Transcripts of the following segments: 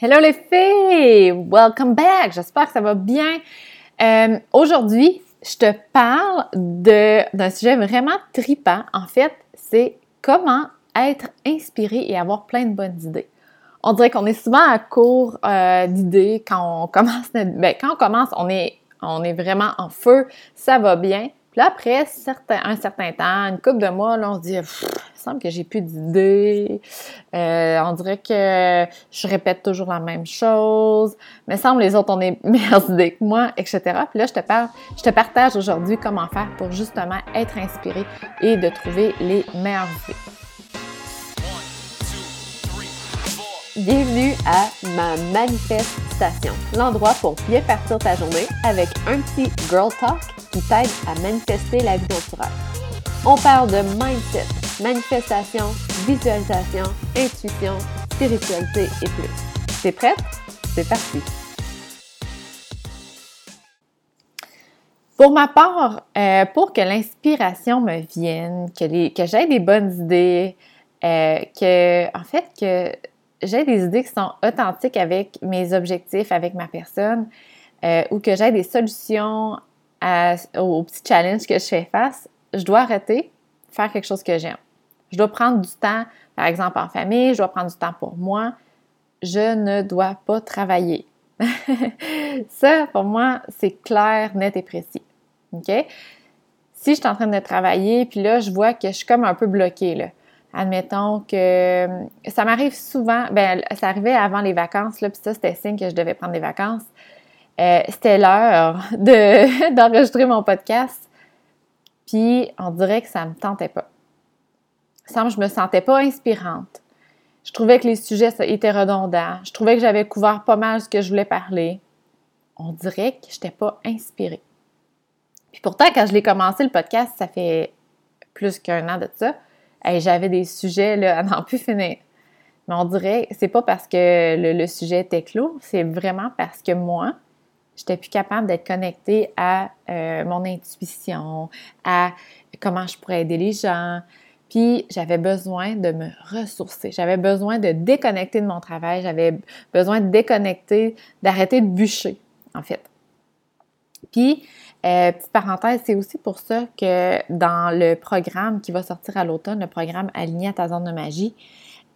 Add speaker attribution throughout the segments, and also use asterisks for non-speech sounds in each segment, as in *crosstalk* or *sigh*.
Speaker 1: Hello les filles! Welcome back! J'espère que ça va bien. Euh, aujourd'hui, je te parle d'un sujet vraiment tripant. En fait, c'est comment être inspiré et avoir plein de bonnes idées. On dirait qu'on est souvent à court euh, d'idées quand on commence. Ben, quand on commence, on est, on est vraiment en feu, ça va bien. Là, après un certain temps, une couple de mois, on se dit, il semble que j'ai plus d'idées. Euh, on dirait que je répète toujours la même chose. Mais semble les autres ont des *laughs* meilleures idées que moi, etc. Puis là, je te je te partage aujourd'hui comment faire pour justement être inspiré et de trouver les meilleures idées. Bienvenue à ma manifestation, l'endroit pour bien partir ta journée avec un petit girl talk qui t'aide à manifester la vie dont On parle de mindset, manifestation, visualisation, intuition, spiritualité et plus. T'es prête? C'est parti! Pour ma part, euh, pour que l'inspiration me vienne, que, que j'aie des bonnes idées, euh, que, en fait, que j'ai des idées qui sont authentiques avec mes objectifs, avec ma personne, euh, ou que j'ai des solutions aux petits challenges que je fais face, je dois arrêter, faire quelque chose que j'aime. Je dois prendre du temps, par exemple en famille, je dois prendre du temps pour moi. Je ne dois pas travailler. *laughs* Ça, pour moi, c'est clair, net et précis. OK? Si je suis en train de travailler, puis là, je vois que je suis comme un peu bloquée, là. Admettons que ça m'arrive souvent, ben ça arrivait avant les vacances, là, puis ça, c'était signe que je devais prendre des vacances. Euh, c'était l'heure *laughs* de, d'enregistrer mon podcast. Puis on dirait que ça me tentait pas. Ça je me sentais pas inspirante. Je trouvais que les sujets étaient redondants. Je trouvais que j'avais couvert pas mal ce que je voulais parler. On dirait que je n'étais pas inspirée. Puis pourtant, quand je l'ai commencé le podcast, ça fait plus qu'un an de ça, j'avais des sujets là, à n'en plus finir. Mais on dirait, c'est pas parce que le, sujet était clos, c'est vraiment parce que moi, j'étais plus capable d'être connectée à euh, mon intuition, à comment je pourrais aider les gens. Puis j'avais besoin de me ressourcer. J'avais besoin de déconnecter de mon travail. J'avais besoin de déconnecter, d'arrêter de bûcher, en fait. Puis, euh, petite parenthèse, c'est aussi pour ça que dans le programme qui va sortir à l'automne, le programme Aligné à ta zone de magie,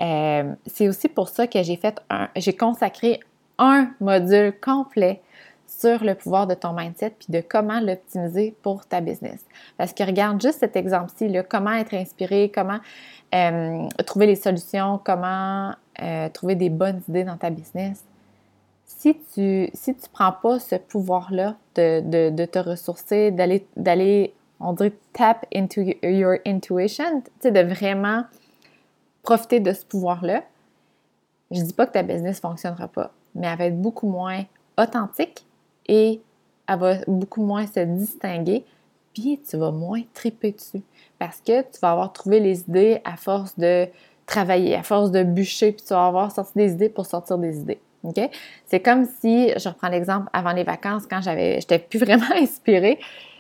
Speaker 1: euh, c'est aussi pour ça que j'ai fait un, j'ai consacré un module complet sur le pouvoir de ton mindset puis de comment l'optimiser pour ta business. Parce que regarde juste cet exemple-ci, comment être inspiré, comment euh, trouver les solutions, comment trouver des bonnes idées dans ta business. Si tu si tu prends pas ce pouvoir-là de, de, te ressourcer, d'aller, on dirait, tap into your intuition, de vraiment profiter de ce pouvoir-là, je dis pas que ta business fonctionnera pas, mais elle va être beaucoup moins authentique, et elle va beaucoup moins se distinguer, puis tu vas moins triper dessus parce que tu vas avoir trouvé les idées à force de travailler, à force de bûcher, puis tu vas avoir sorti des idées pour sortir des idées. C'est comme si, je reprends l'exemple avant les vacances, quand j'avais, j'étais plus vraiment *laughs* inspirée,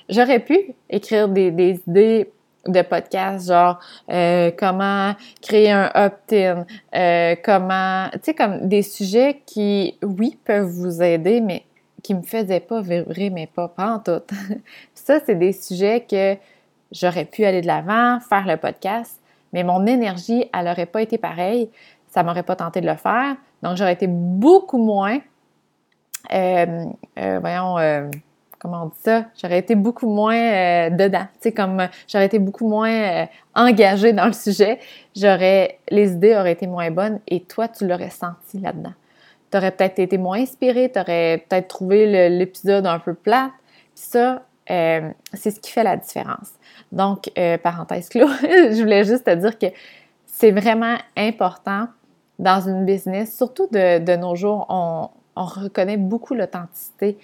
Speaker 1: j'aurais pu écrire des, idées de podcast, genre euh, comment créer un opt-in, euh, comment, tu sais, comme des sujets qui, oui, peuvent vous aider, mais qui me faisait pas vibrer, mais pas, pas en tout. *laughs* ça, c'est des sujets que j'aurais pu aller de l'avant, faire le podcast, mais mon énergie, elle n'aurait pas été pareille. Ça m'aurait pas tenté de le faire. Donc, j'aurais été beaucoup moins, euh, euh, voyons, euh, comment on dit ça? J'aurais été beaucoup moins dedans. Tu sais, comme j'aurais été beaucoup moins engagée dans le sujet. J'aurais, les idées auraient été moins bonnes et toi, tu l'aurais senti là-dedans tu aurais peut-être été moins inspiré, tu aurais peut-être trouvé l'épisode un peu plate. Puis ça, c'est ce qui fait la différence. Donc, parenthèse clos, *laughs* je voulais juste te dire que c'est vraiment important dans une business, surtout de, nos jours, on, reconnaît beaucoup l'authenticité.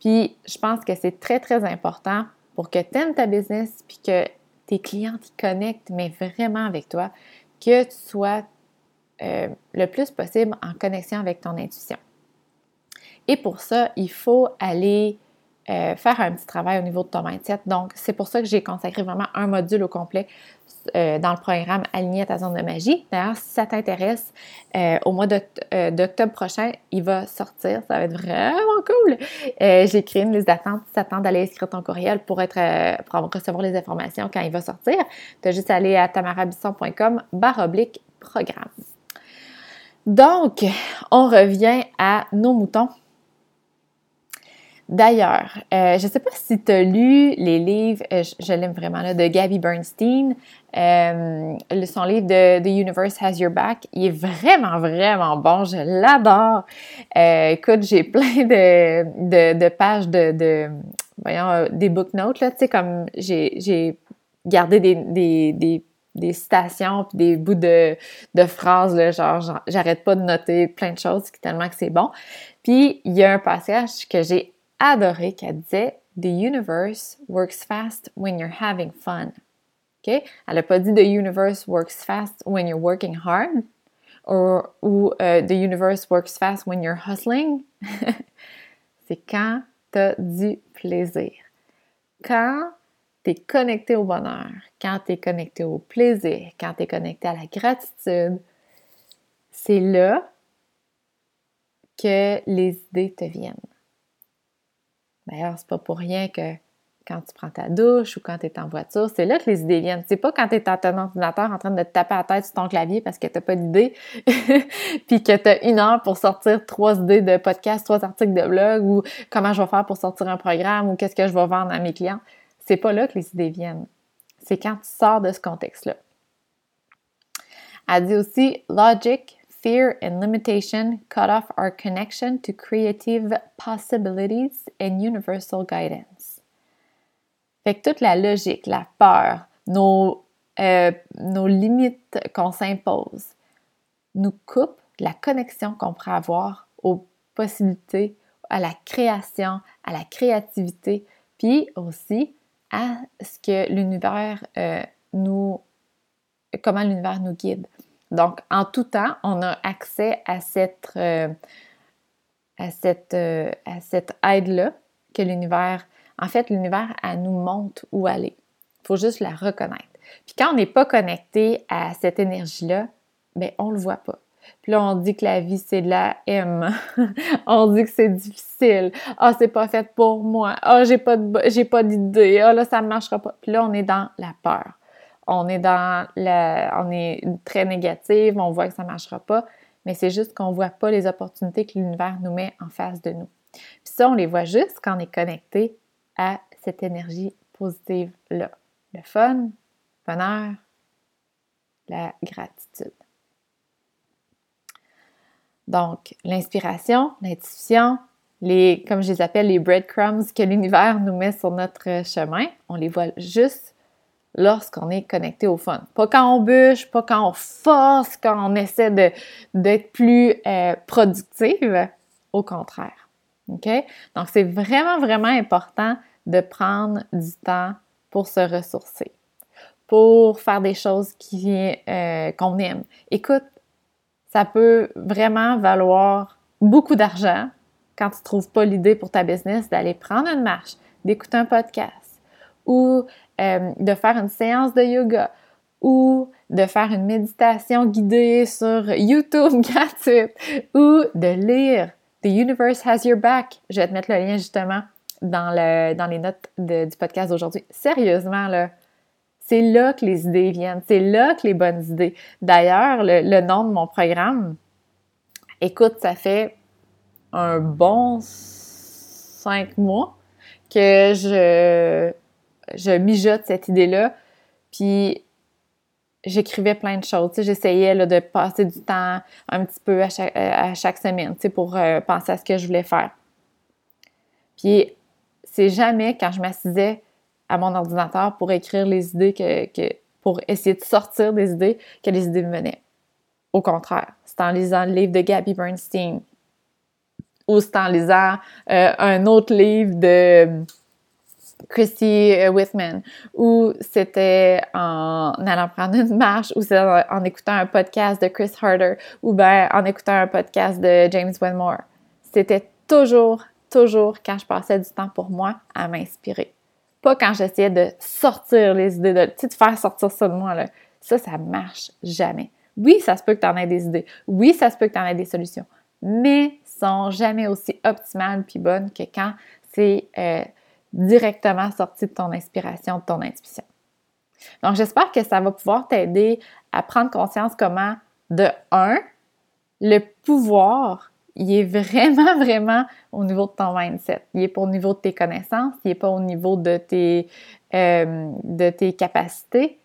Speaker 1: Puis, je pense que c'est très, très important pour que tu aimes ta business puis que tes clients t'y connectent, mais vraiment avec toi, que tu sois euh, le plus possible en connexion avec ton intuition. Et pour ça, il faut aller euh, faire un petit travail au niveau de ton mindset. Donc, c'est pour ça que j'ai consacré vraiment un module au complet euh, dans le programme Aligné à ta zone de magie. D'ailleurs, si ça t'intéresse, euh, au mois d'octobre prochain, il va sortir. Ça va être vraiment cool. j'ai créé une liste d'attente. Si d'aller inscrire ton courriel pour, être, pour recevoir les informations quand il va sortir, tu as juste aller à tamarabisson.com barre oblique programme. Donc, on revient à nos moutons. D'ailleurs, euh, je ne sais pas si tu as lu les livres, euh, je, l'aime vraiment, là, de Gabby Bernstein, euh, son livre de The Universe Has Your Back. Il est vraiment, vraiment bon, je l'adore. écoute, j'ai plein de, pages de, voyons, des book notes, là, tu sais, comme j'ai gardé des, des citations puis des bouts de, phrases, là, genre, j'arrête pas de noter plein de choses tellement que c'est bon. Puis, il y a un passage que j'ai adoré qu'elle disait The universe works fast when you're having fun. OK? Elle n'a pas dit The universe works fast when you're working hard or, ou uh, The universe works fast when you're hustling. *laughs* C'est quand tu as du plaisir. Quand tu es connecté au bonheur, quand tu es connecté au plaisir, quand tu es connecté à la gratitude, c'est là que les idées te viennent. D'ailleurs, c'est pas pour rien que quand tu prends ta douche ou quand tu es en voiture, c'est là que les idées viennent. C'est pas quand tu es à ton ordinateur en train de te taper la tête sur ton clavier parce que tu pas d'idée, *laughs* puis que tu as une heure pour sortir trois idées de podcast, trois articles de blog ou comment je vais faire pour sortir un programme ou qu'est-ce que je vais vendre à mes clients. C'est pas là que les idées viennent. C'est quand tu sors de ce contexte-là. Elle dit aussi logic, fear and limitation cut off our connection to creative possibilities and universal guidance. Fait que toute la logique, la peur, nos, euh, nos limites qu'on s'impose nous coupent la connexion qu'on pourrait avoir aux possibilités, à la création, à la créativité, puis aussi à ce que l'univers euh, nous, comment l'univers nous guide. Donc, en tout temps, on a accès à cette, euh, à cette, euh, à cette aide-là que l'univers, en fait, l'univers, elle nous montre où aller. Il faut juste la reconnaître. Puis quand on n'est pas connecté à cette énergie-là, bien, on ne le voit pas. Puis là, on dit que la vie, c'est de la M. *laughs* on dit que c'est difficile. Ah, c'est pas fait pour moi. Ah, pas j'ai pas d'idée. Ah, là, ça ne marchera pas. Puis là, on est dans la peur on est dans la, on est très négative, on voit que ça ne marchera pas, mais c'est juste qu'on ne voit pas les opportunités que l'univers nous met en face de nous. Puis ça, on les voit juste quand on est connecté à cette énergie positive-là. Le fun, le bonheur, la gratitude. Donc, l'inspiration, l'intuition, les, comme je les appelle, les breadcrumbs que l'univers nous met sur notre chemin, on les voit juste lorsqu'on est connecté au fun. Pas quand on bûche, pas quand on force, quand on essaie d'être plus euh, productive, au contraire. OK? Donc, c'est vraiment, vraiment important de prendre du temps pour se ressourcer, pour faire des choses qui, euh, qu'on aime. Écoute, ça peut vraiment valoir beaucoup d'argent quand tu ne trouves pas l'idée pour ta business d'aller prendre une marche, d'écouter un podcast ou euh, de faire une séance de yoga ou de faire une méditation guidée sur YouTube *laughs* gratuite ou de lire The Universe Has Your Back. Je vais te mettre le lien justement dans, le, dans les notes du podcast d'aujourd'hui. Sérieusement, là, c'est là que les idées viennent, c'est là que les bonnes idées. D'ailleurs, le, le nom de mon programme, écoute, ça fait un bon cinq mois que je je mijote cette idée-là. Puis j'écrivais plein de choses. J'essayais de passer du temps un petit peu à chaque, à chaque semaine pour euh, penser à ce que je voulais faire. Puis c'est jamais quand je m'assisais à mon ordinateur pour écrire les idées, que, pour essayer de sortir des idées, que les idées me venaient. Au contraire, c'est en lisant le livre de Gabby Bernstein ou c'est en lisant euh, un autre livre de Christy euh, Whitman, ou c'était en allant prendre une marche, ou c'est en, écoutant un podcast de Chris Harder, ou bien en écoutant un podcast de James Wenmore. C'était toujours, toujours quand je passais du temps pour moi à m'inspirer. Pas quand j'essayais de sortir les idées, de, de faire sortir ça de moi. Là. Ça, ça marche jamais. Oui, ça se peut que tu en aies des idées. Oui, ça se peut que tu en aies des solutions. Mais sont jamais aussi optimales puis bonnes que quand c'est euh, directement sorti de ton inspiration, de ton intuition. Donc, j'espère que ça va pouvoir t'aider à prendre conscience comment, de un, le pouvoir, il est vraiment, *laughs* vraiment au niveau de ton mindset. Il n'est pas au niveau de tes connaissances, il n'est pas au niveau de tes, euh, de tes capacités,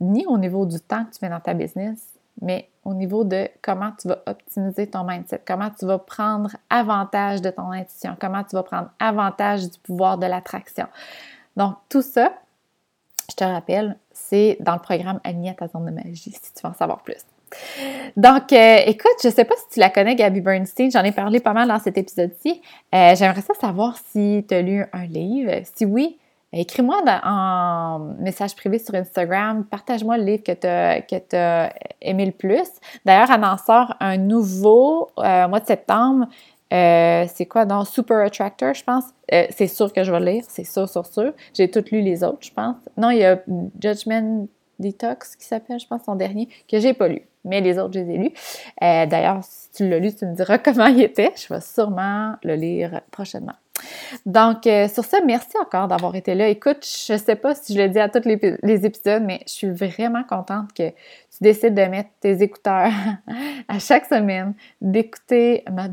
Speaker 1: ni au niveau du temps que tu mets dans ta business, mais au niveau de comment tu vas optimiser ton mindset, comment tu vas prendre avantage de ton intuition, comment tu vas prendre avantage du pouvoir de l'attraction. Donc, tout ça, je te rappelle, c'est dans le programme Aligné à ta zone de magie, si tu veux en savoir plus. Donc, euh, écoute, je ne sais pas si tu la connais, Gabby Bernstein. J'en ai parlé pas mal dans cet épisode-ci. Euh, j'aimerais ça savoir si tu as lu un livre. Si oui, écris-moi en message privé sur Instagram. Partage-moi le livre que tu as, aimé le plus. D'ailleurs, elle en sort un nouveau euh, mois de septembre. c'est quoi dans Super Attractor, je pense. c'est sûr que je vais le lire, c'est sûr, sûr, sûr. J'ai toutes lu les autres, je pense. Non, il y a Judgment Detox qui s'appelle, je pense, son dernier, que j'ai pas lu mais les autres, je les ai lus. Euh, d'ailleurs, si tu l'as lu, tu me diras *laughs* comment il était. Je vais sûrement le lire prochainement. Donc, euh, sur ça, merci encore d'avoir été là. Écoute, je ne sais pas si je le dis à tous les, épisodes, mais je suis vraiment contente que tu décides de mettre tes écouteurs *laughs* à chaque semaine, d'écouter ma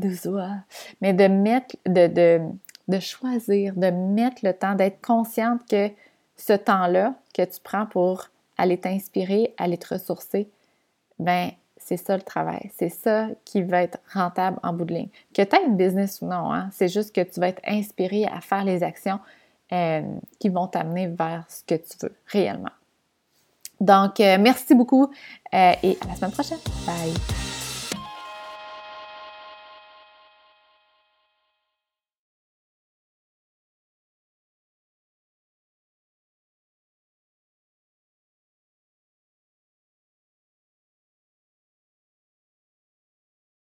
Speaker 1: mais de mettre, de, de, de choisir, de mettre le temps, d'être consciente que ce temps-là que tu prends pour aller t'inspirer, aller te ressourcer, ben c'est ça le travail. C'est ça qui va être rentable en bout de ligne. Que tu aies une business ou non, hein, c'est juste que tu vas être inspiré à faire les actions euh, qui vont t'amener vers ce que tu veux réellement. Donc, euh, merci beaucoup euh, et à la semaine prochaine. Bye!